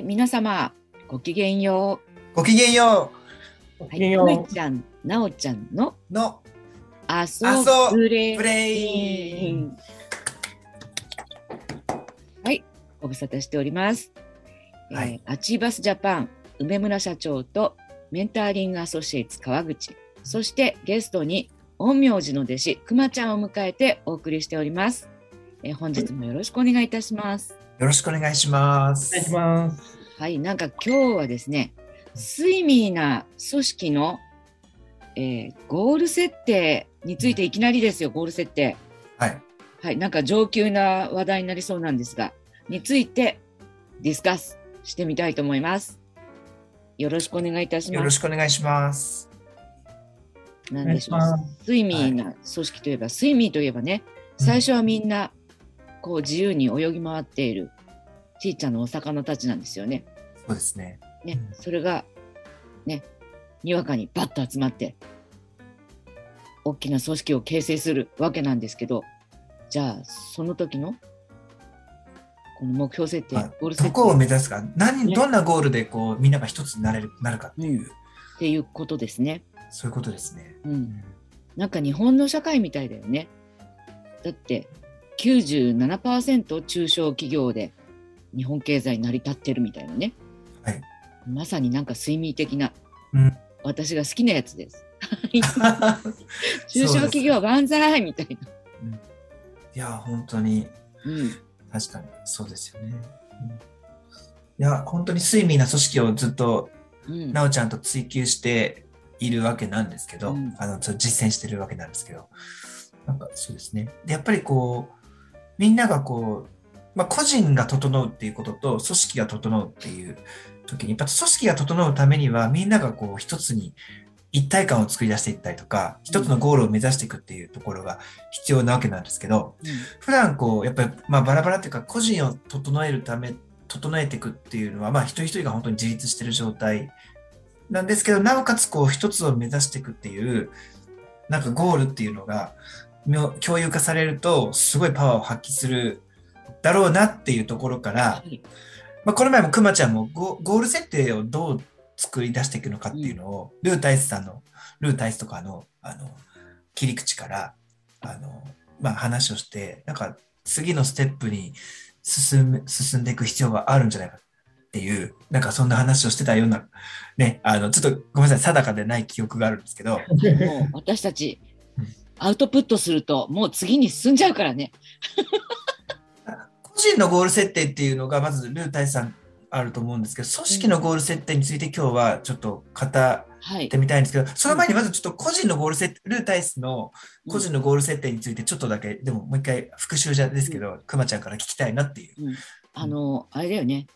はい、皆様、ごきげんよごきげんよう。はい、ごきげんようめちゃん、なおちゃんのうのあそあそプレイ。プレインはい、ご無沙汰しております。はいえーアチーバスジャパン梅村社長とメンターリングアソシエイツ川口、そしてゲストに陰陽師の弟子くまちゃんを迎えてお送りしております。えー本日もよろしくお願いいたします。よろしくお願いします。お願いします。はい、なんか今日はですね、睡眠な組織の、えーゴール設定についていきなりですよ、ゴール設定。はい。はい、なんか上級な話題になりそうなんですが、についてディスカスしてみたいと思います。よろしくお願いいたしよろます。しくお願いします。なんでしょう？睡眠な組織といえば、睡眠といえばね、最初はみんな、こう自由に泳ぎ回っているちいちゃなお魚たちなんですよね。そうですね。ね、うんそれが、ね、にわかにバッと集まって、大きな組織を形成するわけなんですけど、じゃあ、その時の、この目標設定、はいゴール設定どこを目指すか、何、ねどんなゴールでこうみんなが一つになれるなるかっていう、っていうことですね。そういうことですね。う。うんんなんか日本の社会みたいだよね。だって、97%中小企業で日本経済成り立ってるみたいなね。はい。まさになんか睡眠的な、うん私が好きなやつです。中小企業万歳みたいな。いや、本当に、うん。確かにそうですよね。うんいや、本当に睡眠な組織をずっと、うん。なおちゃんと追求しているわけなんですけど、うんあの、実践してるわけなんですけど、なんかそうですね。で、やっぱりこう、みんながこう、まあ、個人が整うっていうことと、組織が整うっていう時に、やっぱ組織が整うためには、みんながこう、一つに一体感を作り出していったりとか、一つのゴールを目指していくっていうところが必要なわけなんですけど、普段こう、やっぱり、まあ、バラバラっていうか、個人を整えるため、整えていくっていうのは、まあ、一人一人が本当に自立してる状態なんですけど、なおかつこう、一つを目指していくっていう、なんかゴールっていうのが、共有化されると、すごいパワーを発揮するだろうなっていうところからは、い。まあ、この前もくまちゃんもゴゴール設定をどう作り出していくのかっていうのを、ルータイスさんの、ルータイスとかの、あの、切り口から、あの、まあ、話をして、なんか、次のステップに進む、進んでいく必要があるんじゃないかっていう、なんかそんな話をしてたような、ね、あの、ちょっとごめんなさい、定かでない記憶があるんですけど、もう私たちうん、アウトプットすると、もう次に進んじゃうからね。個人のゴール設定っていうのが、まずルータイスさんあると思うんですけど、組織のゴール設定について今日はちょっと語はいって。みたいんですけど、その前にまずちょっと個人のゴール設定、ルータイスの個人のゴール設定についてちょっとだけ、でももう一回復習じゃですけど、くまちゃんから聞きたいなっていう。あの、あれだよね。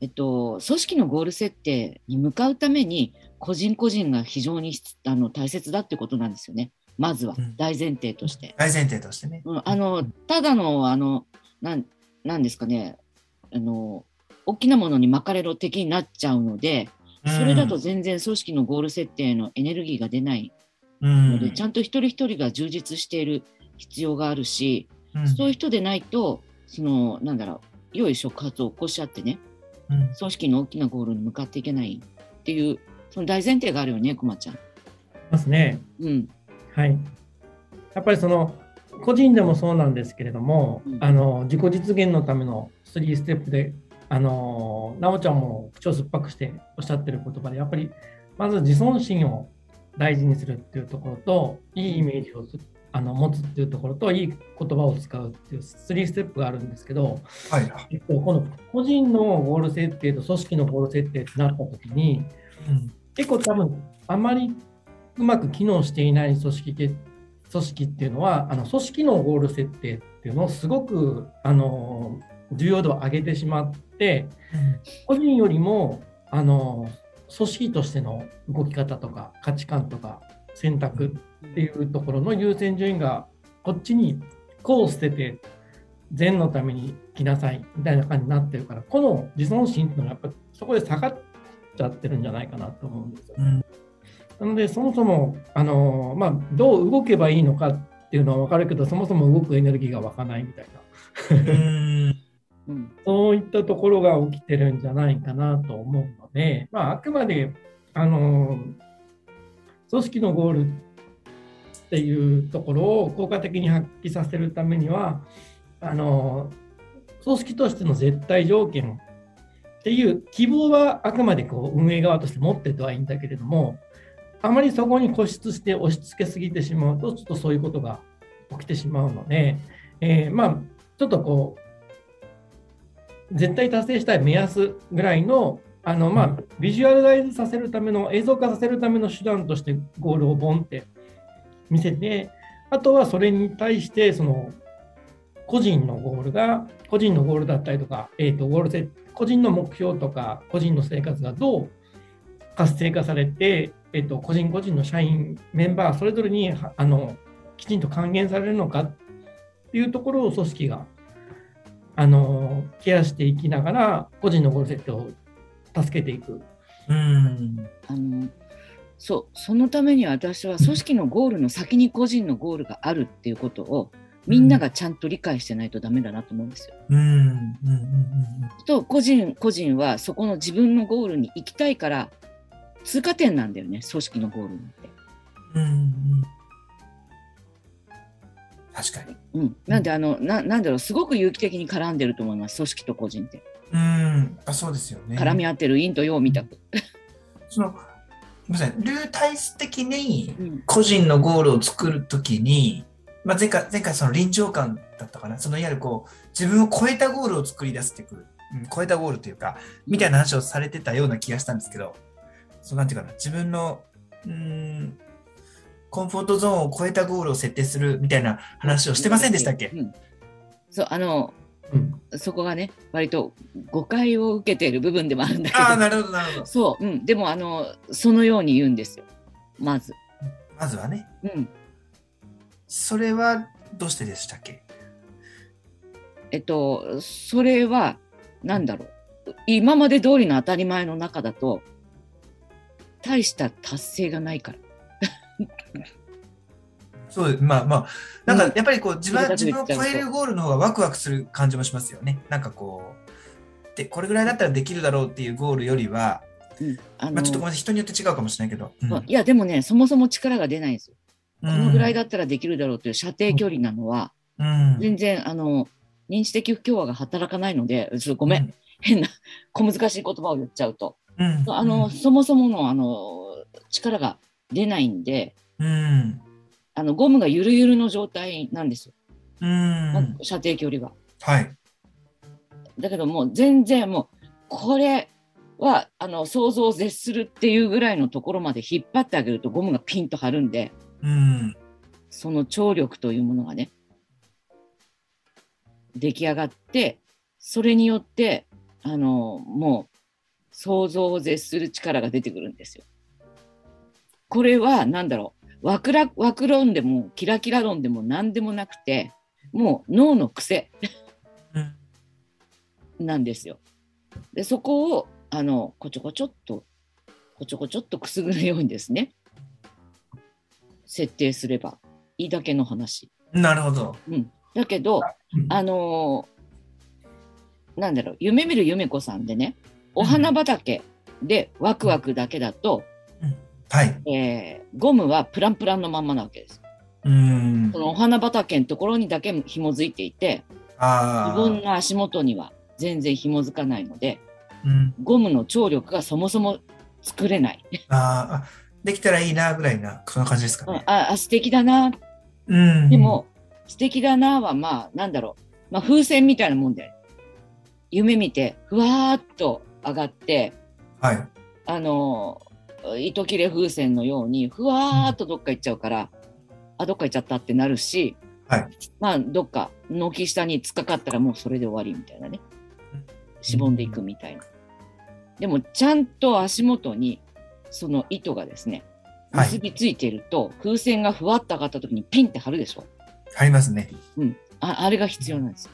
えっと、組織のゴール設定に向かうために、個人個人が非常にあの大切だってことなんですよね。まずはうん大前提として。大前提としてね。うん、あの、ただの、あの、なん、なんですかね。あの、大きなものに巻かれろ的になっちゃうので、それだと全然組織のゴール設定のエネルギーが出ないうん、ので、ちゃんと一人一人が充実している必要があるし、うんそういう人でないと、その、なんだろう、良い触発を起こし合ってね、うん組織の大きなゴールに向かっていけないっていう、その大前提があるよね、くまちゃん。ますね。うん。はい。やっぱりその個人でもそうなんですけれども、うんあの自己実現のための3ステップで、あのなおちゃんも口を酸っぱくしておっしゃってる言葉で、やっぱりまず自尊心を大事にするっていうところと、いいイメージをすあの持つっていうところと、いい言葉を使うっていう3ステップがあるんですけど、はい。えっと、この個人のゴール設定と組織のゴール設定ってなったときに、うん結構多分あまりうまく機能していない組織け組織っていうのはあの組織のゴール設定っていうのをすごくあの重要度を上げてしまって個人よりもあの組織としての動き方とか価値観とか選択っていうところの優先順位がこっちにこう捨てて善のために生きなさいみたいな感じになってるからこの自尊心っていうのがやっぱそこで下がっちゃってるんじゃないかなと思うんですよ。うんなのでそもそもあの、まあ、どう動けばいいのかっていうのは分かるけどそもそも動くエネルギーが湧かないみたいな。うんうん そういったところが起きてるんじゃないかなと思うので、まあ、あくまであの組織のゴールっていうところを効果的に発揮させるためにはあの組織としての絶対条件っていう希望はあくまでこう運営側として持っててはいいんだけれどもあまりそこに固執して押し付けすぎてしまうとちょっとそういうことが起きてしまうので、えーまあちょっとこう絶対達成したい目安ぐらいのあの、まあ、ビジュアルライズさせるための映像化させるための手段としてゴールをボンって見せてあとはそれに対してその個人のゴールが個人のゴールだったりとか、えー、とゴール設個人の目標とか個人の生活がどう活性化されて、えー、と個人個人の社員メンバーそれぞれにはあのきちんと還元されるのかっていうところを組織があのケアしていきながら個人のゴール設定を助けていく。うん。あのそうそのためには私は組織のゴールの先に個人のゴールがあるっていうことをみんながちゃんと理解してないとダメだなと思うんですよ。うん。うん。うん。と個人個人はそこの自分のゴールに行きたいから通過点なんだよね組織のゴールなんて。うん。うん。確かに。うん、なんであのななんだろうすごく有機的に絡んでると思います組織と個人ってうん。あ、そうですよね。絡み合ってる陰と陽みたく。その、すみません、流体質的にうん個人のゴールを作るときに、まあ、前回、前回その臨場感だったかな、そのいわゆるこう、自分を超えたゴールを作り出してくる、うん、超えたゴールというか、みたいな話をされてたような気がしたんですけど、そうなんていうかな、自分の、うーん、コンフォートゾーンを超えたゴールを設定するみたいな話をしてませんでしたっけ、うん。そうあのうん。そこがね割と誤解を受けている部分でもあるんだけど。ああ、なるほど、なるほど。そう、うん、でもあのそのように言うんですよ。まず。まずはね、うん。それはどうしてでしたっけ？えっと、それは何だろう。今まで通りの当たり前の中だと大した達成がないから。そう、まあまあ、なんうんかやっぱりこう自分それだけ自分を超えるゴールの方がワクワクする感じもしますよね。なんかこう、でこれぐらいだったらできるだろうっていうゴールよりは、うんあのまあ、ちょっとごめんなさい、人によって違うかもしれないけど。うんいやでもねそもそも力が出ないんですよ。このぐらいだ。だったらできるだろうという射程距離なのは、うん。全然あの認知的不協和が働かないのでごめん、うん。変な小難しい言葉を言っちゃうと、うん。あのそもそものあの力が出ないんでうん。あのゴムがゆるゆるの状態なんですよ、うん。射程距離が。はい。だけどもう全然もうこれはあの想像を絶するっていうぐらいのところまで引っ張ってあげるとゴムがピンと張るんでうん。その張力というものがね出来上がってそれによってあのもう想像を絶する力が出てくるんですよ。これは何だろうワクラワク論でもキラキラ論でも何でもなくてもう脳の癖うん。なんですよ。でそこをあのこちょこちょっとこちょこちょっとくすぐるようにですね設定すればいいだけの話。なるほど。うん、だけどうんあのーなんだろう夢見る夢子さんでねお花畑でワクワクだけだと、はい。えーゴムはプランプランのまんまなわけです。うんそ。のお花畑のところにだけ紐づいていてああ。自分の足元には全然紐づかないのでうん。ゴムの張力がそもそも作れない。あーあ。できたらいいなぐらいな、そんな感じですかね。ああ素敵だなうん。でも、素敵だなはまあなんだろう、まあ、風船みたいなもんで夢見てふわーっと上がってはい。あの糸切れ風船のようにふわーっとどっか行っちゃうから、あどっか行っちゃったってなるし、はいまあどっか軒下に突っかかったらもうそれで終わりみたいなねしぼんでいくみたいな。でもちゃんと足元にその糸がですねはい結びついていると、風船がふわっと上がった時にピンって張るでしょ。ありますね。うん、ああれが必要なんですよ。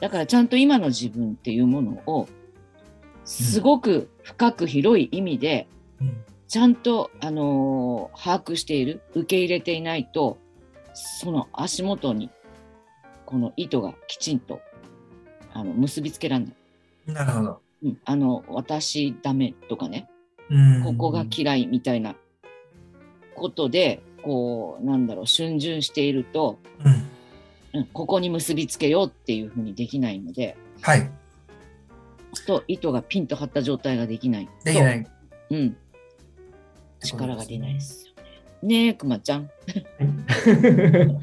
だからちゃんと今の自分っていうものをすごく深く広い意味でうん。ちゃんと、あのー把握している受け入れていないとその足元にこの糸がきちんとあの結びつけられない。なるほど。うん、あの私ダメとかね、うんここが嫌いみたいなことで、こう、なんだろう、逡巡していると、うん。うん、ここに結びつけようっていうふうにできないので、はい。と糸がピンと張った状態ができないと。できない。うん。力が出ないですよね。ねえ、くまちゃん。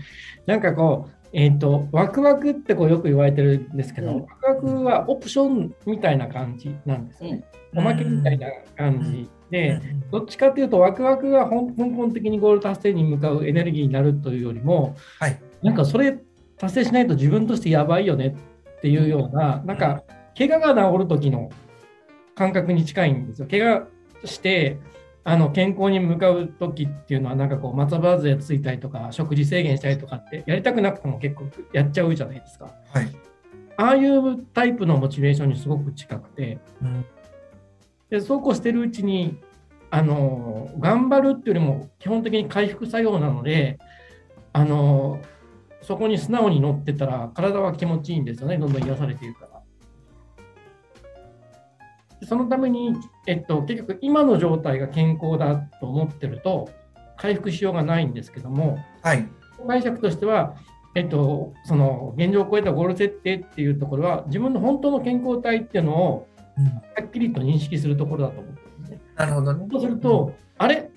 なんかこう、えっ、と、ワクワクってこうよく言われてるんですけど、うんワクワクはオプションみたいな感じなんですよね。おまけみたいな感じで、どっちかというと、ワクワクが本根本的にゴール達成に向かうエネルギーになるというよりも、はいなんかそれ達成しないと自分としてやばいよねっていうような、なんか、怪我が治る時の感覚に近いんですよ。怪我して、あの健康に向かう時っていうのは、なんかこう、松葉杖ついたりとか、食事制限したりとかって、やりたくなくても結構やっちゃうじゃないですか。はい。ああいうタイプのモチベーションにすごく近くて、うんでそうこうしてるうちにあの頑張るっていうよりも基本的に回復作用なのであのそこに素直に乗ってたら体は気持ちいいんですよねどんどん癒されているから。でそのために、えっと、結局今の状態が健康だと思ってると回復しようがないんですけどもはい。解釈としては、えっと、その現状を超えたゴール設定っていうところは自分の本当の健康体っていうのをうんはっきりと認識するところだと思ってるんですね。なるほどね。そうすると、あれ？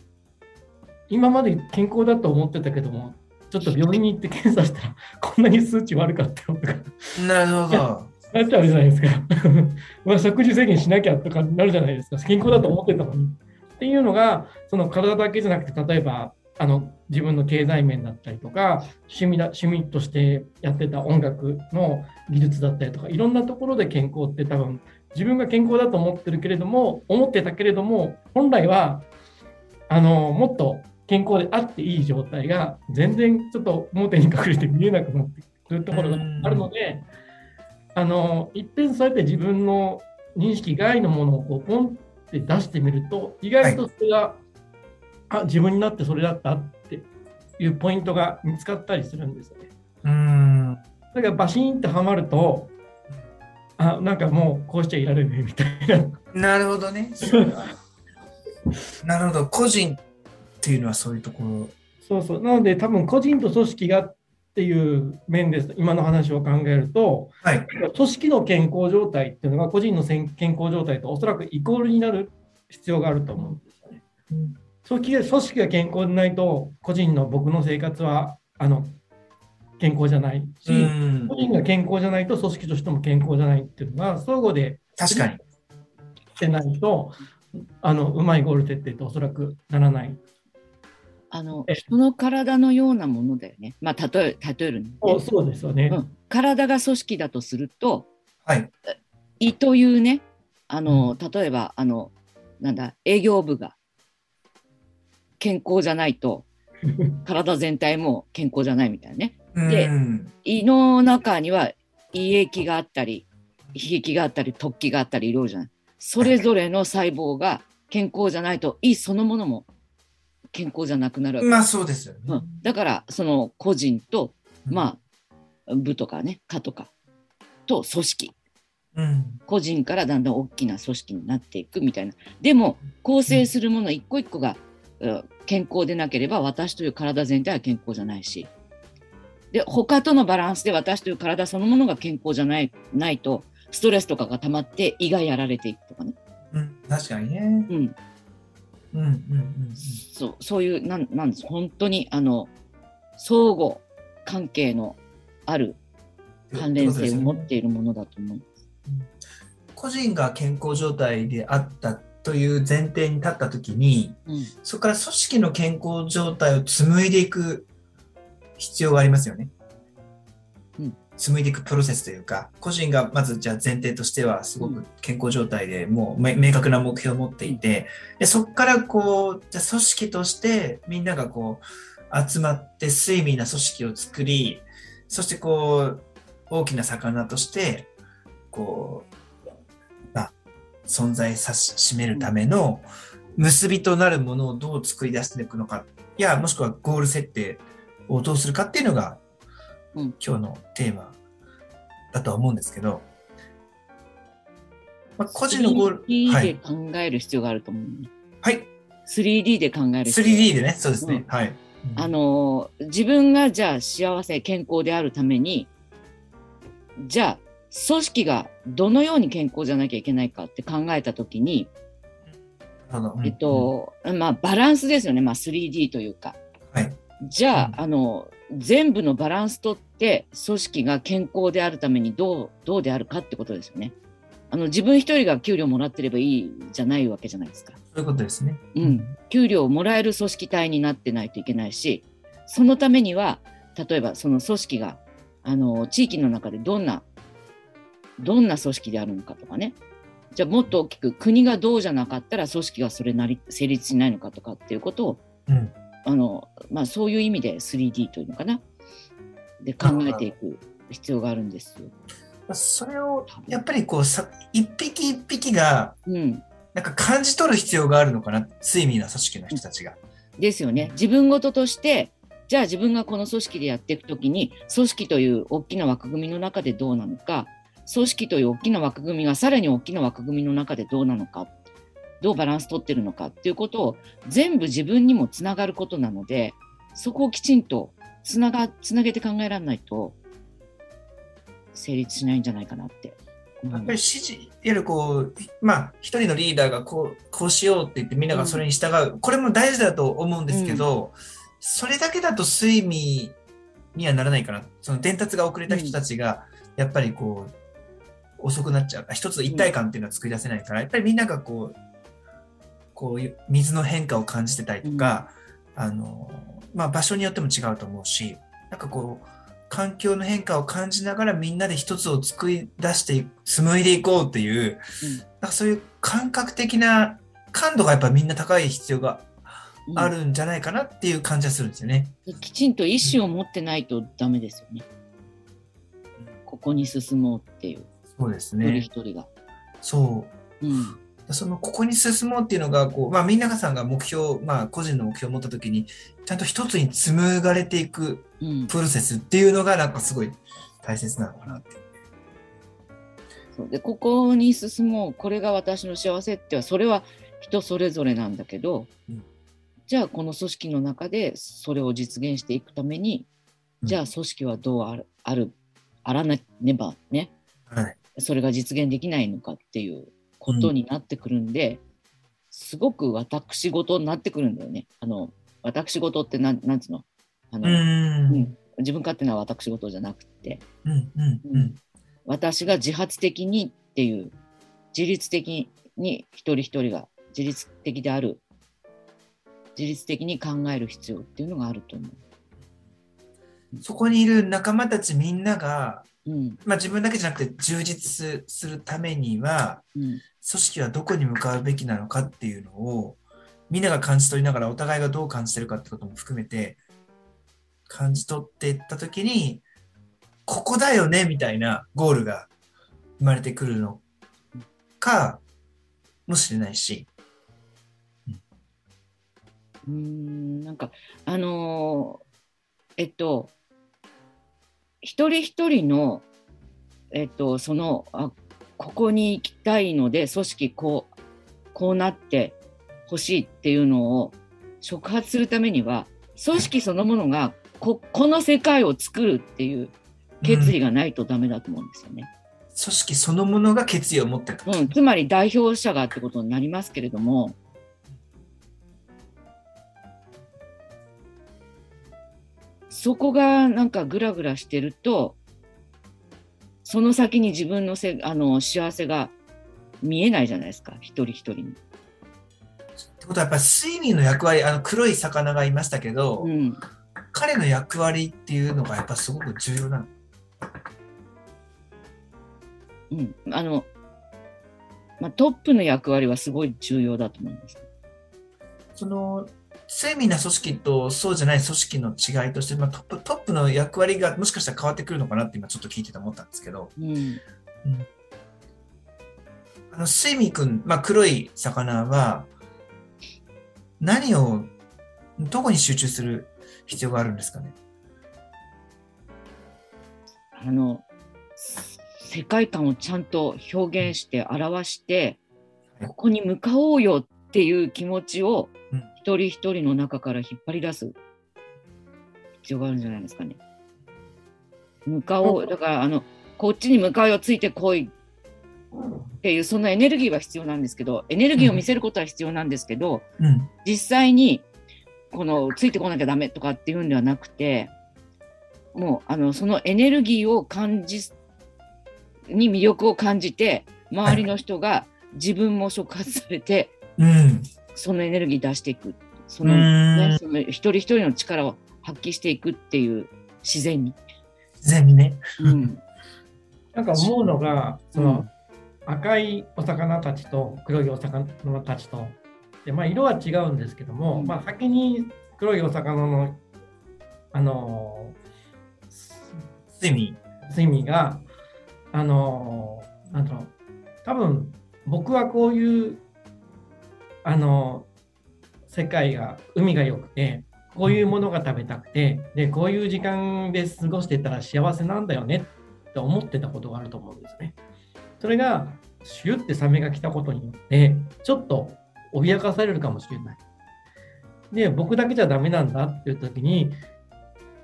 今まで健康だと思ってたけども、ちょっと病院に行って検査したら、こんなに数値悪かったよとか、なるほど。なっちゃうじゃないですか。まあ食事制限しなきゃとかなるじゃないですか。健康だと思ってたのに。っていうのが、その体だけじゃなくて、例えば、あの自分の経済面だったりとか趣味だ趣味としてやってた音楽の技術だったりとかいろんなところで健康って多分自分が健康だと思ってるけれども思ってたけれども本来はあのもっと健康であっていい状態が全然ちょっと表に隠れて見えなくなってくるところがあるのであのいっぺんそうやって自分の認識外のものをこうポンって出してみると意外とそれが、あ自分になってそれだったっていうポイントが見つかったりするんですよね。うーん。だからバシーンってはまるとあなんかもうこうしちゃいられねえみたいな。なるほどね。なるほど。個人っていうのはそういうところ。そうそうなので多分個人と組織がっていう面です今の話を考えるとはい。組織の健康状態っていうのが個人の健康状態とおそらくイコールになる必要があると思うんですよね。組織が組織が健康でないと個人の僕の生活はあの健康じゃないし、うん個。人が健康じゃないと組織としても健康じゃないっていうのが相互で確かに。してないとあのうまいゴール設定っておそらくならない。あのえ人の体のようなものだよね。まあ、例え例えるのね、そうそうですよね。うん、体が組織だとするとはい。胃というねあの、例えばあのなんだ営業部が健康じゃないと 体全体も健康じゃないみたいなね。でうん。胃の中には胃液があったり胃液があったり突起があったりいろいろじゃない。それぞれの細胞が健康じゃないと胃そのものも健康じゃなくなるわけ、まあそうですよね。うん、だからその個人とうんまあ部とかね課とかと組織うん。個人からだんだん大きな組織になっていくみたいなでも構成するもの一個一個が、うん健康でなければ私という体全体は健康じゃないしで他とのバランスで私という体そのものが健康じゃないないとストレスとかが溜まって胃がやられていくとかね、うん。確かにね。うん、うん。うん。うん。そうそういうなんなんです本当にあの相互関係のあるうん。関連性を持っる。ているものだと思う。個人が健康状態であったという前提に立ったときに、うんそこから組織の健康状態を紡いでいく必要がありますよね。うん紡いでいくプロセスというか、個人がまずじゃあ前提としてはすごく健康状態でもうめ明確な目標を持っていて、でそこからこう、じゃあ組織としてみんながこう集まって睡眠な組織を作り、そしてこう大きな魚としてこう、まあ、存在さしめるための結びとなるものをどう作り出していくのか、いや、もしくはゴール設定をどうするかっていうのが、うん。今日のテーマだとは思うんですけど、まあ、個人のゴール。3D ではい。考える必要があると思う、ねはい。3D で考える必要 3D でね、そうですね。うんはい。あの自分がじゃあ幸せ健康であるためにじゃあ組織がどのように健康じゃなきゃいけないかって考えた時に、なるほどうんえっ、とまあバランスですよね、まあ、3D というかはい。じゃあ,、うんあの全部のバランスとって組織が健康であるためにどうどうであるかってことですよね。あの自分一人が給料もらってればいいじゃないわけじゃないですか。そういうことですね。うん、給料をもらえる組織体になってないといけないしそのためには例えばその組織があの地域の中でどんなどんな組織であるのかとかねじゃあもっと大きく国がどうじゃなかったら組織がそれなり成立しないのかとかっていうことをうん。あの、まあ、そういう意味で 3D というのかなで考えていく必要があるんですよ。それを、やっぱりこうさ、一匹一匹が、うん、なんか感じ取る必要があるのかな。睡眠な組織の人たちが。ですよね。自分事として、じゃあ自分がこの組織でやっていくときに、組織という大きな枠組みの中でどうなのか、組織という大きな枠組みがさらに大きな枠組みの中でどうなのか、どうバランス取ってるのかっていうことを全部自分にもつながることなので、そこをきちんとつなが、つなげて考えられないと、成立しないんじゃないかなってやっぱり。指示、いわゆるこう、まあ、一人のリーダーがこう、こうしようって言ってみんながそれに従う。これも大事だと思うんですけど、それだけだと睡眠にはならないかな。その伝達が遅れた人たちが、やっぱりこう、遅くなっちゃう。一つ一体感っていうのは作り出せないから、やっぱりみんながこう、こういう水の変化を感じてたりとか、あの、まあ場所によっても違うと思うし、なんかこう、環境の変化を感じながらみんなで一つを作り出して紡いでいこうっていう、なんかそういう感覚的な感度がやっぱみんな高い必要がうんあるんじゃないかなっていう感じはするんですよね。きちんと意思を持ってないとダメですよね。ここに進もうっていう、そうです一人ね。一人が。そう。うんそのここに進もうっていうのがこう、まあ、みんなさんが目標、まあ、個人の目標を持った時にちゃんと一つに紡がれていくうん、プロセスっていうのがなんかすごい大切なのかなって。そう。でここに進もう。これが私の幸せってはそれは人それぞれなんだけど、うん。じゃあこの組織の中でそれを実現していくために、うん。じゃあ組織はどうあるあるあらなねばねはい。それが実現できないのかっていうことになってくるんで、すごく私事になってくるんだよね。あの私事ってなんなんつうの？あの、うーん。うん自分勝手な私事じゃなくてうん。うん。うん。私が自発的にっていう自律的に一人一人が自律的である自律的に考える必要っていうのがあると思そこにいる仲間たちみんなが、う。うんまあ、自分だけじゃなくて充実するためには、うん。組織はどこに向かうべきなのかっていうのをみんなが感じ取りながらお互いがどう感じてるかってことも含めて感じ取っていった時にここだよねみたいなゴールが生まれてくるのかもしれないし、うーん。なんかあのーえっと一人一人のえっとそのあここに行きたいので組織こうこうなってほしいっていうのを触発するためには組織そのものがここの世界を作るっていう決意がないとダメだと思うんですよね。組織そのものが決意を持ってうん、つまり代表者がってことになりますけれども、そこがなんかグラグラしてると、その先に自分のせあの幸せが見えないじゃないですか、一人一人に。ってことはやっぱり睡眠の役割あの黒い魚がいましたけど、うん、彼の役割っていうのがやっぱすごく重要なの？うん、あの、まあ、トップの役割はすごい重要だと思います。その精密な組織とそうじゃない組織の違いとして、まあ、トップトップの役割がもしかしたら変わってくるのかなって今ちょっと聞いてて思ったんですけど、うん、あのスイミ君、まあ、黒い魚は何をどこに集中する必要があるんですかね？あの、世界観をちゃんと表現して表して、ここに向かおうよっていう気持ちをうん一人一人の中から引っ張り出す必要があるんじゃないですかね。向かおう、だからあの、こっちに向かうよ、ついてこいっていう、そんなエネルギーは必要なんですけど、エネルギーを見せることは必要なんですけど、うん。実際にこのついてこなきゃダメとかっていうんではなくてもうあのそのエネルギーを感じに魅力を感じて周りの人が自分も触発されてうん。そのエネルギー出していくそうの,、んね、その一人一人の力を発揮していくっていう自然に。自然にね。うん なんか思うのが、その赤いお魚たちと黒いお魚たちと、でまあ、色は違うんですけども、うんまあ、先に黒いお魚の、あの睡眠。ー、睡眠が、あのーなんだろう、多分僕はこういう、あのー世界が、海が良くて、こういうものが食べたくて、で、こういう時間で過ごしてたら幸せなんだよねって思ってたことがあると思うんですね。それが、シュってサメが来たことによって、ちょっと脅かされるかもしれない。で、僕だけじゃダメなんだっていう時に、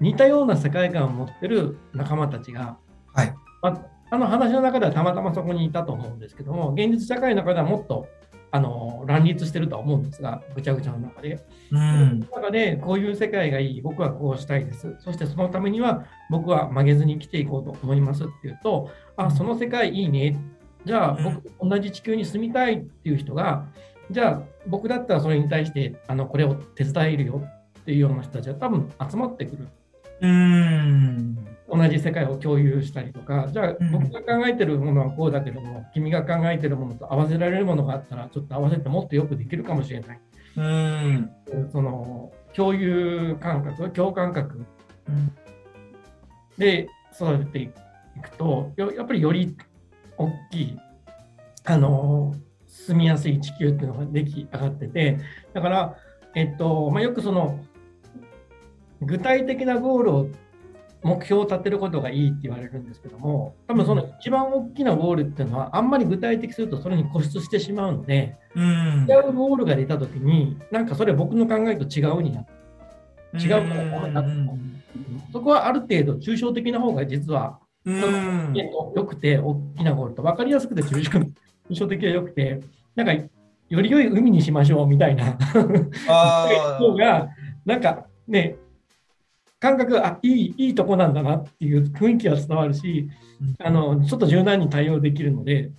似たような世界観を持ってる仲間たちが、はい。まあ、あの話の中ではたまたまそこにいたと思うんですけども、現実社会の中ではもっとあの乱立してるとは思うんですが、ぐちゃぐちゃの中で。うん。その中で、こういう世界がいい、僕はこうしたいです。そしてそのためには、僕は曲げずに生きていこうと思いますっていうと、あ、その世界いいね。じゃあ、僕、同じ地球に住みたいっていう人が、じゃあ、僕だったらそれに対して、あのこれを手伝えるよっていうような人たちは多分集まってくる。うん。同じ世界を共有したりとか、じゃあうん僕が考えてるものはこうだけども、君が考えてるものと合わせられるものがあったら、ちょっと合わせてもっとよくできるかもしれない。うん。その共有感覚、共感覚うんで育てていくと、よやっぱりより大きい、あの住みやすい地球っていうのが出来上がってて、だから、えっとまあ、よくその具体的なゴールを目標を立てることがいいって言われるんですけども、多分その一番大きなゴールっていうのは、あんまり具体的するとそれに固執してしまうので、うん。違うゴールが出たときに、なんかそれ僕の考えと違うになって違うからダメだと思うそこはある程度抽象的な方が実は、良くて大きなゴールと分かりやすくて抽象抽象的で良くて、なんかより良い海にしましょうみたいな。あ 方が、なんかね、感覚、あいいいいとこなんだなっていう雰囲気は伝わるし、あのちょっと柔軟に対応できるので、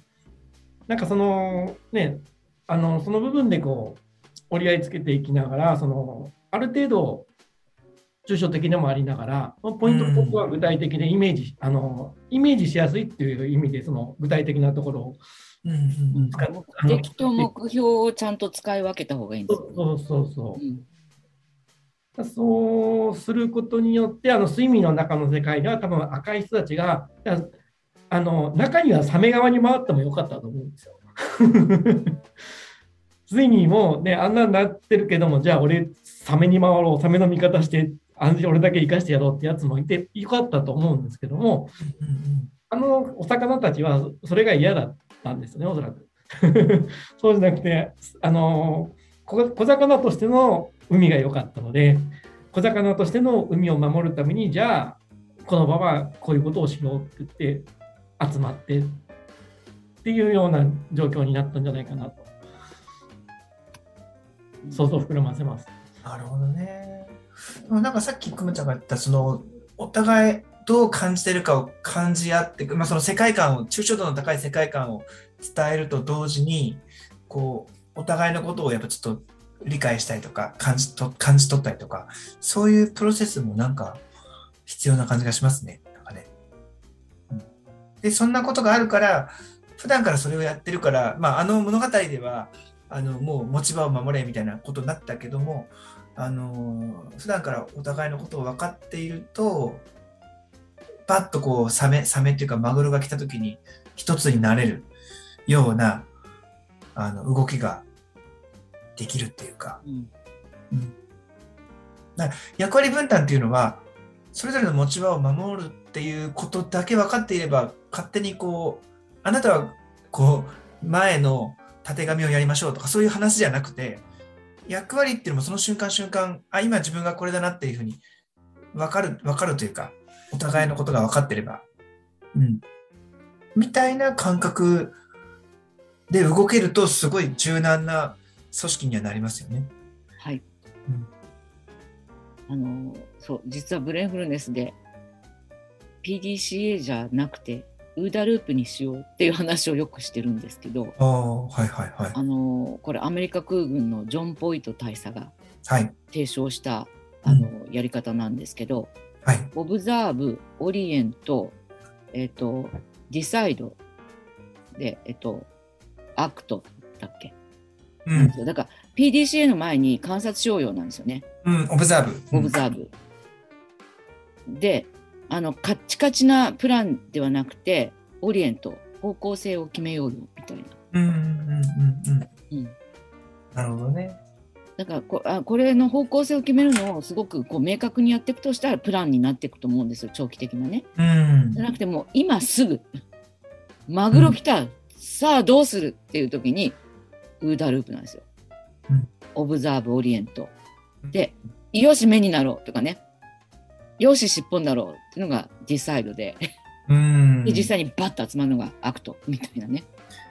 なんかそのね、あのその部分でこう折り合いつけていきながら、そのある程度、抽象的でもありながら、ポイントうん。ここは具体的でイメージ、あのイメージしやすいっていう意味で、その具体的なところをうんうん。使っ目的と目標をちゃんと使い分けた方がいいんですよ。そうそうそう。うんそうすることによって、あの睡眠の中の世界では、多分赤い人たちが、だあの中にはサメ側に回ってもよかったと思うんですよ。睡眠も、ね、あんなんなってるけども、じゃあ俺、サメに回ろう、サメの味方して、俺だけ生かしてやろうってやつもいてよかったと思うんですけども、うんあのお魚たちはそれが嫌だったんですね、おそらく。そうじゃなくて、あの小小魚としての海が良かったので、小魚としての海を守るために、じゃあ、この場はこういうことをしようって言って、集まってっていうような状況になったんじゃないかなと、想像膨らませます。なるほどね。なんかさっきくまちゃんが言ったそのお互いどう感じてるかを感じ合って、まあ、その世界観を抽象度の高い世界観を伝えると同時にこうお互いのことをやっぱちょっと理解したりとか感じと感じ取ったりとかそういうプロセスもなんか必要な感じがしますね。なんかねうんでそんなことがあるから普段からそれをやってるから、まあ、あの物語ではあのもう持ち場を守れみたいなことになったけどもあの普段からお互いのことを分かっているとパッとこうサメサメっていうかマグロが来た時に一つになれるようなあの動きができるっていうか。うん。役割分担っていうのはそれぞれの持ち場を守るっていうことだけ分かっていれば、勝手にこう、あなたはこう、前のたてがみをやりましょうとか、そういう話じゃなくて、役割っていうのもその瞬間瞬間、あ、今自分がこれだなっていうふうに分かる、分かるというか、お互いのことが分かってれば、うん。みたいな感覚で動けると、すごい柔軟な組織にはなりますよね。はい。うんあのそう実はブレインフルネスで PDCA じゃなくてウーダループにしようっていう話をよくしてるんですけどああ、はいはいはい。あのこれアメリカ空軍のジョン・ポイト大佐がはい。提唱したあの、やり方なんですけどはい。オブザーブオリエントえっ、と decide でえっ、と act だっけ、うん。だから PDCA の前に観察しようよなんですよね。うん、 observe。ob serve。で、あの、カッチカチなプランではなくて、 orient、方向性を決めようよ、みたいな。うんうんうんうん。うん。なるほどね。だからこあ、これの方向性を決めるのをすごくこう明確にやっていくとしたら、プランになっていくと思うんですよ、長期的なね。うんじゃ。なくてもう、今すぐ、マグロ来た、さあどうするっていう時に、 OODA ループなんですよ。うん observe、orient。で、よし、目になろうとかね。よし、尻尾になろうっていうのが decide で。うん。で、実際にバッと集まるのが act みたいなね。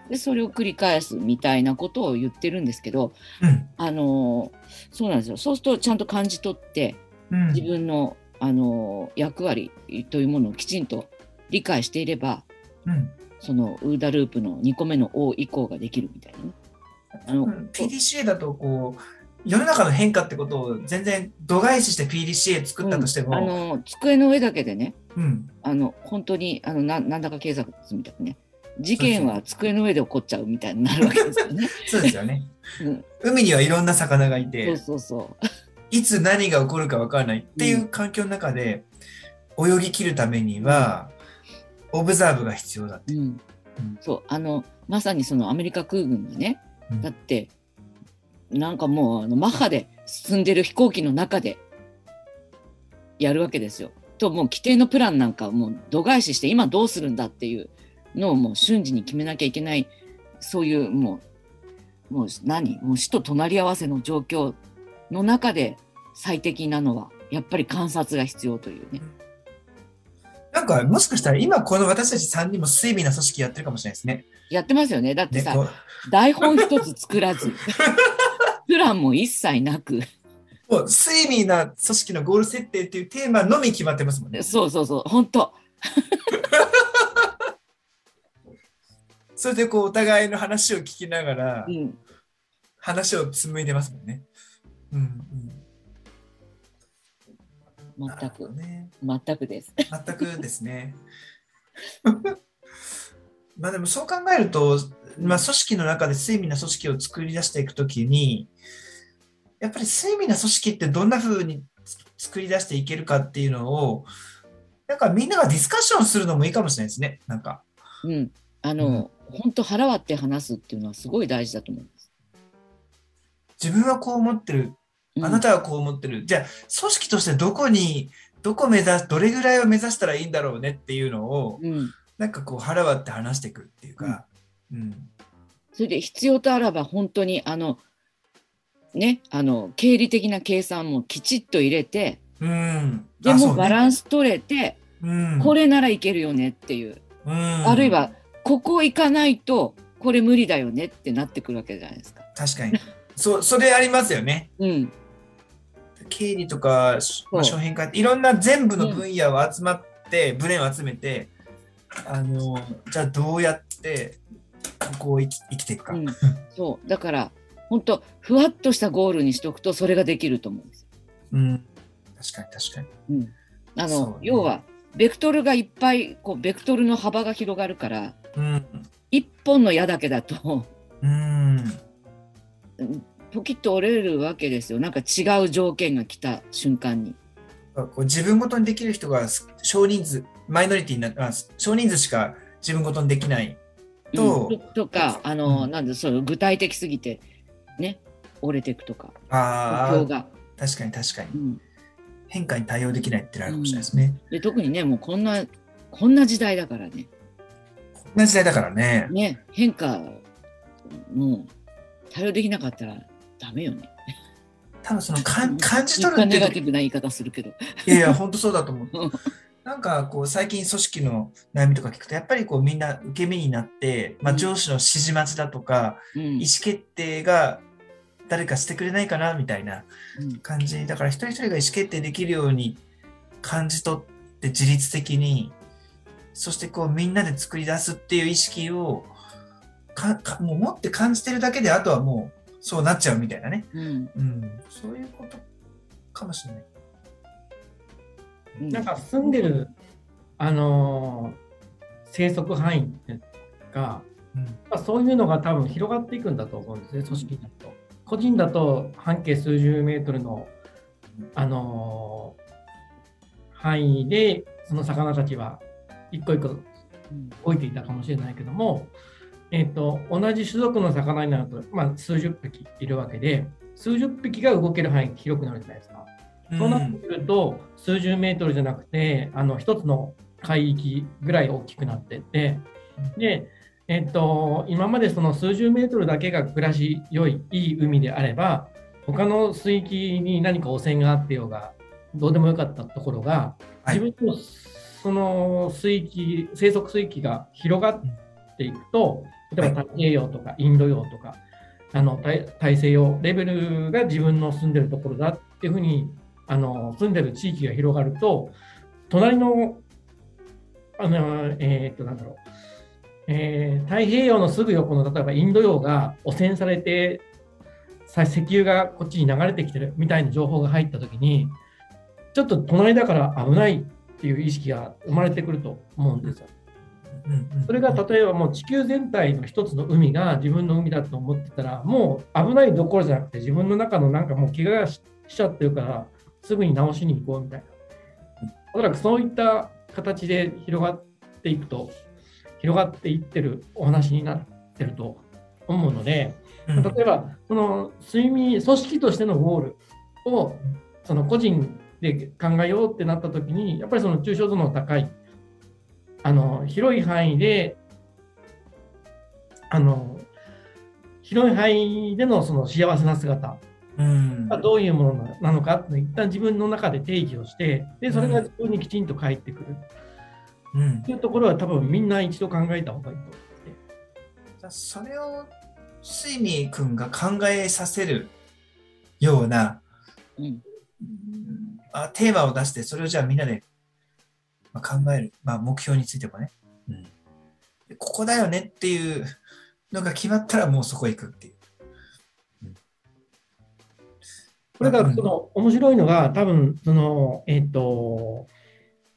で、それを繰り返すみたいなことを言ってるんですけど、うん。あのーそうなんですよ。そうするとちゃんと感じ取って、うん。自分の、あのー役割というものをきちんと理解していれば、うん。そのウーダループの2個目の O 以降ができるみたいなね。あの、うん。PDCA だとこう世の中の変化ってことを全然度外視して PDCA 作ったとしても、あの机の上だけでね、うん。あの本当にあのななんだか警察みたいなね、事件は机の上で起こっちゃうみたいになるわけですよね。そうですよね。うん、海にはいろんな魚がいそうて、そうそう。いつ何が起こるか分からないっていう環境の中で泳ぎ切るためには、オブザーブが必要だって。うん。うん。そう。あのまさにそのアメリカ空軍がね、だってなんかもうあのマッハで進んでる飛行機の中でやるわけですよ。ともう規定のプランなんかもう度外視して今どうするんだっていうのをもう瞬時に決めなきゃいけないそういうもうもう何？もう死と隣り合わせの状況の中で最適なのはやっぱり観察が必要というね。なんかもしかしたら今この私たち3人も睡眠な組織やってるかもしれないですね。やってますよね。だってさ、台本一つ作らず、プランも一切なく、もう睡眠な組織のゴール設定っていうテーマのみ決まってますもんね。そうそうそう、本当それでこうお互いの話を聞きながらうん、話を紡いでますもんね。うんうん。全く、ね。全くです。全くですね。まあでもそう考えると、まあ、組織の中で睡眠な組織を作り出していくときに、やっぱり睡眠な組織ってどんな風に作り出していけるかっていうのを、なんかみんながディスカッションするのもいいかもしれないですね。なんか。うん、あの、本当腹割って話すっていうのはすごい大事だと思います。自分はこう思ってる。うんあなたはこう思ってる。じゃあ、組織としてどこに、どこ目指す、どれぐらいを目指したらいいんだろうねっていうのを、うん、なんかこう腹割って話していくっていうか、うん。それで必要とあらば本当にあのねあの経理的な計算もきちっと入れてうん。でもバランス取れて、うん、これならいけるよねっていう、うん、あるいはここ行かないとこれ無理だよねってなってくるわけじゃないですか。確かに。そそれありますよね。うん、経理とか、まあ、商品化いろんな全部の分野を集まって、ブレを集めて、あのじゃあどうやってここを生き生きていくか。うん、そうだから本当ふわっとしたゴールにしとくとそれができると思うんですよ。うん、確かに確かに。うん、あの、ね要はベクトルがいっぱいこうベクトルの幅が広がるからうん。一本の矢だけだとうん。ポキッと折れるわけですよなんか違う条件が来た瞬間に。こう自分ごとにできる人が少人数、マイノリティになあ少人数しか自分ごとにできない。とうんとかあの、うんなんでその具体的すぎてね折れていくとかああ。確かに確かに。うん変化に対応できないってなるかもしれないですね。で特にねもうこんなこんな時代だからねこんな時代だからね。ね変化もう対応できなかったらダメよね。多分そのかん感じ取る一ってネガティブな言い方するけど。いやいや、本当そうだと思う。うん。なんかこう最近組織の悩みとか聞くとやっぱりこうみんな受け身になって、まあ、うん。上司の指示待ちだとか、うん。意思決定が誰かしてくれないかなみたいなうん。感じ。だから一人一人が意思決定できるように感じ取って自律的にそしてこうみんなで作り出すっていう意識をかかもう持って感じてるだけであとはもうそうなっちゃうみたいなね、うん。うん、そういうことかもしれない。うん。なんか住んでる、あのー生息範囲っていうん。まあ、そういうのが多分広がっていくんだと思うんですね、組織だと。個人だと半径数十メートルの、あのー範囲でその魚たちは一個一個うん。動いていたかもしれないけども、えー、と同じ種族の魚になると、まあ、数十匹いるわけで数十匹が動ける範囲が広くなるじゃないですか。そうなってくると、数十メートルじゃなくて、あの一つの海域ぐらい大きくなってって、で、えっと、今までその数十メートルだけが暮らし良い、いい海であれば、他の水域に何か汚染があってようが、どうでもよかったところが、はい自分のその水域、生息水域が広がっていくと、例えば太平洋とかインド洋とか、あの大大西洋レベルが自分の住んでるところだっていうふうにあの住んでる地域が広がると隣のあのえーっとなんだろう、えー太平洋のすぐ横の例えばインド洋が汚染されてさ石油がこっちに流れてきてるみたいな情報が入った時にちょっと隣だから危ないっていう意識が生まれてくると思うんですよ。それが例えばもう地球全体の一つの海が自分の海だと思ってたらもう危ないどころじゃなくて自分の中のなんかもう怪我がししちゃってるからすぐに直しに行こうみたいな。おそらくそういった形で広がっていくと広がっていってるお話になってると思うのでうん例えばその睡眠組織としてのゴールをその個人で考えようってなった時にやっぱりその抽象度の高いあの広い範囲であの広い範囲でのその幸せな姿。うん。がどういうものなのかって一旦自分の中で定義をしてでそれが自分にきちんと返ってくる。うん。っていうところは多分みんな一度考えた方がいいと思って。じゃあそれをスイミー君が考えさせるような、うん。うんあテーマを出してそれをじゃあみんなで、まあ、考える、まあ、目標についてもね、うんでここだよねっていうのが決まったらもうそこ行くっていう。これがその面白いのが、多分その、えっ、と、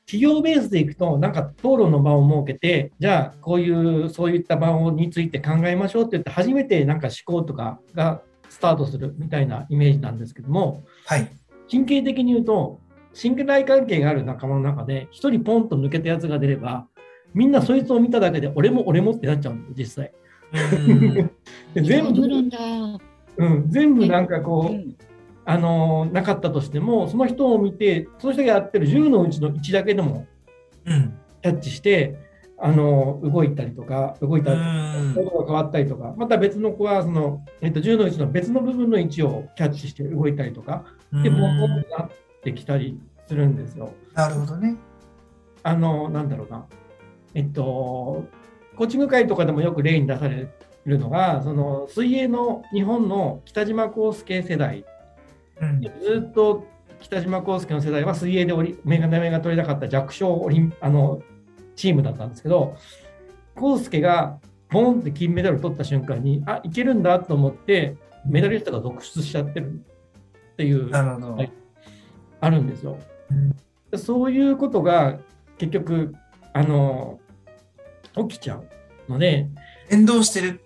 企業ベースでいくと、なんか討論の場を設けて、じゃあ、こういう、そういった場について考えましょうって言って、初めてなんか思考とかがスタートするみたいなイメージなんですけども、はい。神経的に言うと、信頼関係がある仲間の中で、一人ポンと抜けたやつが出れば、みんなそいつを見ただけで、俺も俺もってなっちゃうんですよ、実際。うん。で全部、そうなんだ。うん、全部なんかこう、うん。あのなかったとしても、その人を見て、その人がやってる10のうちの1だけでもうん。キャッチして、あの動いたりとか、動いたりとが変わったりとか、また別の子はその、えっと、10のうちの別の部分の位置をキャッチして動いたりとか、で、ボンボンになってきたりするんですよ。なるほどね。あの、なんだろうな。えっと、コーチング会とかでもよく例に出されるのが、その水泳の日本の北島康介世代うんずっと北島康介の世代は水泳でメガネメが取りたかった弱小オリンあのチームだったんですけど、康介がポンって金メダル取った瞬間に、あいけるんだと思って、メダリストが続出しちゃってるっていう、なるほど。はいあるんですよ。うん。そういうことが結局、あの起きちゃうので、連動してる。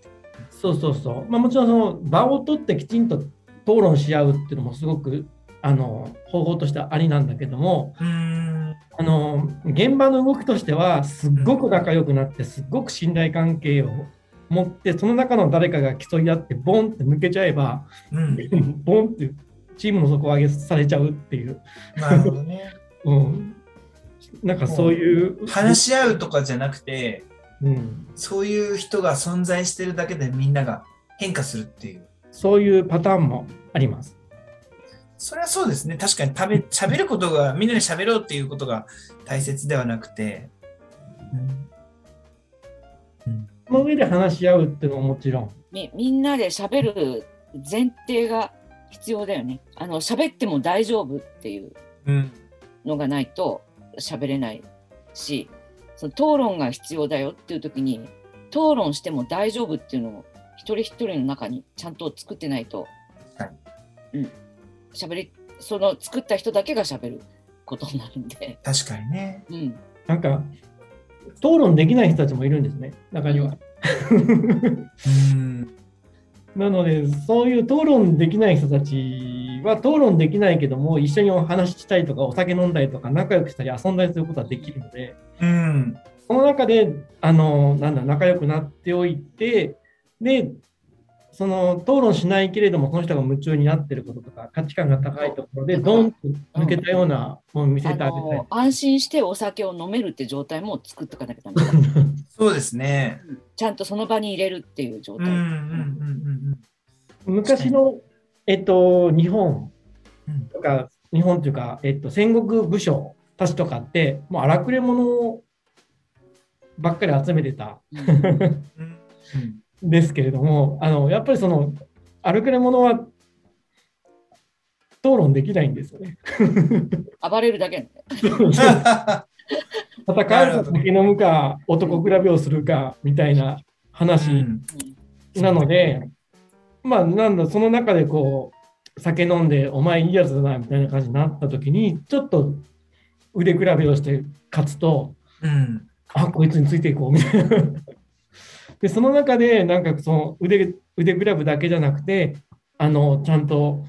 そうそうそう、まあ、もちろんその場を取ってきちんと討論し合うっていうのもすごくあの方法としてはありなんだけども。うん。あの現場の動きとしてはすっごく仲良くなってすっごく信頼関係を持ってその中の誰かが競い合ってボンって抜けちゃえばうん。ボンってチームの底上げされちゃうっていう、なるほどね。うん、なんかそういう話し合うとかじゃなくて、うん、そういう人が存在してるだけでみんなが変化するっていう。そういうパターンもあります。それはそうですね。確かに食べ 喋ることが、みんなで喋ろうっていうことが大切ではなくて、うんうんその上で話し合うっていうのももちろん。みみんなで喋る前提が必要だよね。あの喋っても大丈夫っていううん。のがないと喋れないし、その討論が必要だよっていう時に討論しても大丈夫っていうのを一人一人の中にちゃんと作ってないと、はいうん、喋りその作った人だけが喋ることになるんで、確かにね。うん、なんか、討論できない人たちもいるんですね、中には。うん なので、そういう討論できない人たちは、討論できないけども、一緒にお話ししたりとか、お酒飲んだりとか、仲良くしたり、遊んだりすることはできるので、うん。その中で、あの、なんだ、仲良くなっておいて、で、その討論しないけれども、その人が夢中になってることとか、価値観が高いところで、ドンと抜けたようなものを見せてあげたい。あの。安心してお酒を飲めるって状態も作っとかなきゃダメだ。そうですね。うん。ちゃんとその場に入れるっていう状態。うんうんうん昔の、えっと、日本。うん。とか、日本というか、えっと、戦国武将たちとかって、もう荒くれ者ばっかり集めてた。うん。うんうんんですけれども、あのやっぱりその荒くれ者は討論できないんですよね。暴れるだけなんだよ戦うか酒飲むか男比べをするかみたいな話うんなので、まあなんだその中でこう酒飲んでお前いいやつだなみたいな感じになった時にちょっと腕比べをして勝つとうんあこいつについていこうみたいな。でその中でなんかその腕腕比べだけじゃなくてあのちゃんと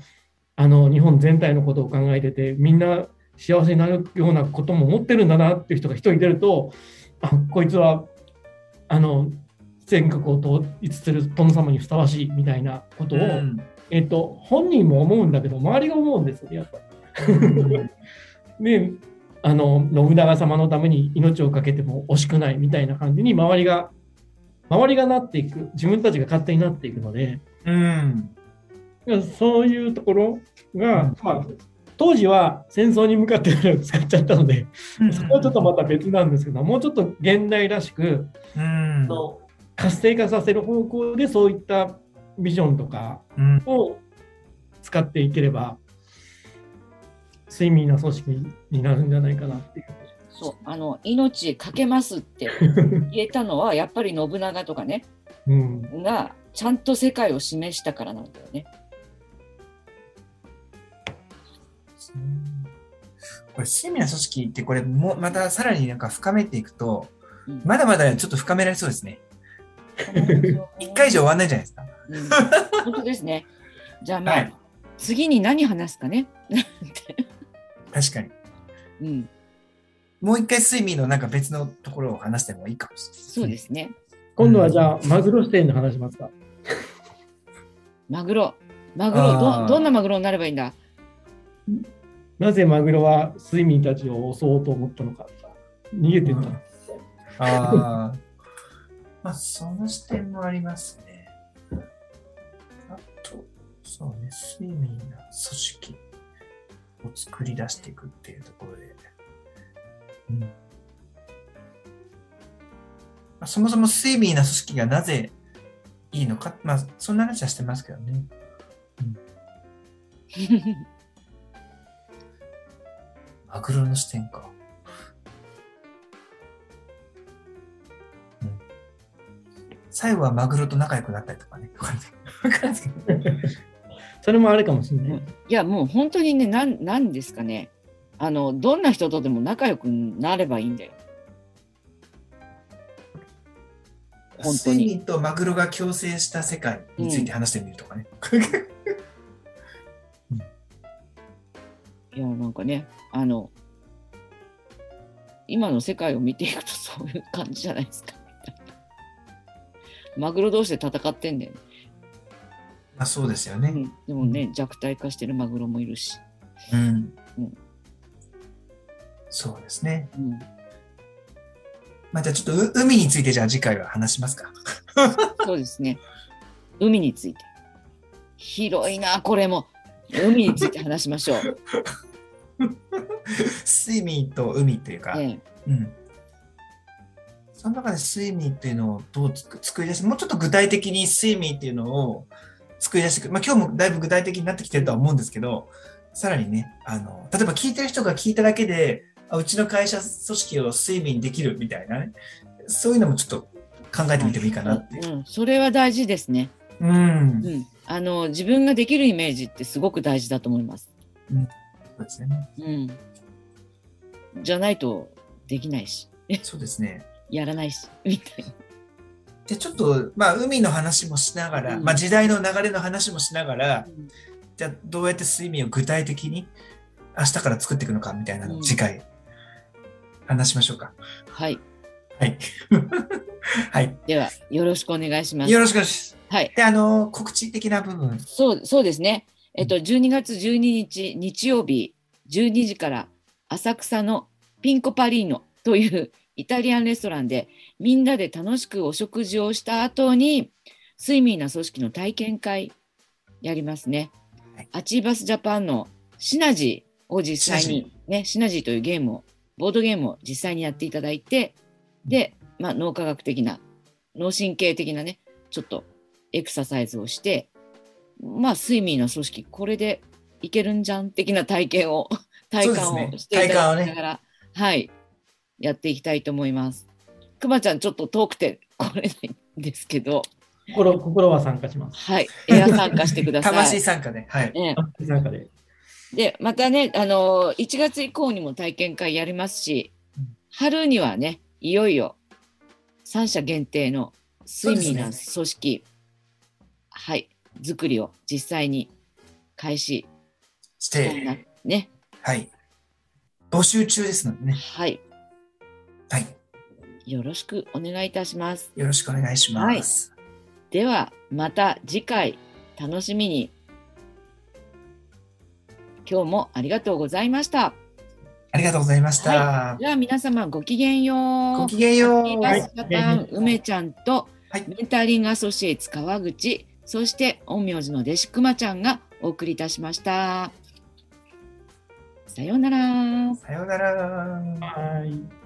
あの日本全体のことを考えててみんな幸せになるようなことも持ってるんだなっていう人が一人出るとあこいつはあの全国を統一する殿様にふさわしいみたいなことを、うんえっと、本人も思うんだけど周りが思うんですよねやっぱり。であの信長様のために命を懸けても惜しくないみたいな感じに周りが周りがなっていく自分たちが勝手になっていくのでうん。そういうところが、うん。まあ、当時は戦争に向かって使っちゃったのでそこはちょっとまた別なんですけどもうちょっと現代らしくうん。活性化させる方向でそういったビジョンとかうん。を使っていければ睡眠な組織になるんじゃないかなっていう。そうあの命かけますって 言えたのはやっぱり信長とかねうんがちゃんと世界を示したからなんだよね。これ、シーミな組織って、これ、もまたさらになんか深めていくと、うんまだまだちょっと深められそうですね。一回以上終わんないじゃないですか。うん本当ですね。じゃあまあ、はい次に何話すかね。確かに。うん、もう一回スイミーのなんか別のところを話してもいいかもしれない。そうですね。今度はじゃあ、マグロ視点で話しますか。マグロ。マグロど、どんなマグロになればいいんだ？なぜマグロはスイミーたちを襲おうと思ったのか。逃げてった。ああ。まあ、その視点もありますね。あと、そうね、睡眠な組織を作り出していくっていうところで。うんまあ、そもそも睡眠な組織がなぜいいのか、まあ、そんな話はしてますけどね。マグロの視点か。うん最後はマグロと仲良くなったりとかね。わかんないわかんないですけど。それもあるかもしれない。いやもう本当にねなんなんですかねあのどんな人とでも仲良くなればいいんだよ。本当にとマグロが共生した世界について話してみるとかね。いやなんかねあの今の世界を見ていくとそういう感じじゃないですか。マグロ同士で戦ってんだよね。あそうですよね。うん、でもね、弱体化してるマグロもいるし。うん。うんそうですね。うん、まあ、じゃあちょっとう海についてじゃあ次回は話しますか。そうですね。海について。広いな、これも。海について話しましょう。睡眠と海っていうか、えうん。その中で睡眠っていうのをどうつく作り出すもうちょっと具体的に睡眠っていうのを作り出していく。まあ今日もだいぶ具体的になってきてるとは思うんですけど、さらにね、あの、例えば聞いてる人が聞いただけで、あうちの会社組織を睡眠できるみたいなね、そういうのもちょっと考えてみてもいいかなっていう。うん、それは大事ですね。うんう。ん、あの自分ができるイメージってすごく大事だと思います。そうですね。うん。じゃないとできないし、そうですね。やらないし、みたいな。で、ちょっと、まあ、海の話もしながら、うんまあ、時代の流れの話もしながら、じゃあ、どうやって睡眠を具体的に明日から作っていくのかみたいなの次回話しましょうか。はい。はい。はい。では、よろしくお願いしますよ。ろしくお願いします。はい。で、あの、告知的な部分。そう、そうですね。えっと、12月12日、日曜日、12時から、浅草のピンコパリーノという イタリアンレストランで、みんなで楽しくお食事をした後に、スイミーな組織の体験会やりますねはい。アチーバスジャパンのシナジーを実際に、ね、シナジーというゲームを、ボードゲームを実際にやっていただいて、で、まあ、脳科学的な、脳神経的なね、ちょっとエクササイズをして、まあ、スイミーの組織、これでいけるんじゃん的な体験を、体感をしていただ体感をねきながら、はい、やっていきたいと思います。くまちゃん、ちょっと遠くて来れないんですけど、心心は参加します。はい、エア参加してください。魂参加ね。はい。ね、参加で。で、またね、あの、1月以降にも体験会やりますしうん、春にはね、いよいよ3社限定のスイミーな組そ織、はい、作りを実際に開始して、、ね、はい。募集中ですのでね。はい、はい。よろしくお願いいたします。よろしくお願いします。では、また次回、楽しみに。今日もありがとうございました。ありがとうございました。では皆様ごきげんよう。ごきげんよう。ハッピーバスジャパン梅ちゃんと、はいメンタリングアソシエイツ川口、そして陰陽師の弟子くまちゃんがお送りいたしました。さようなら。さようなら。はい。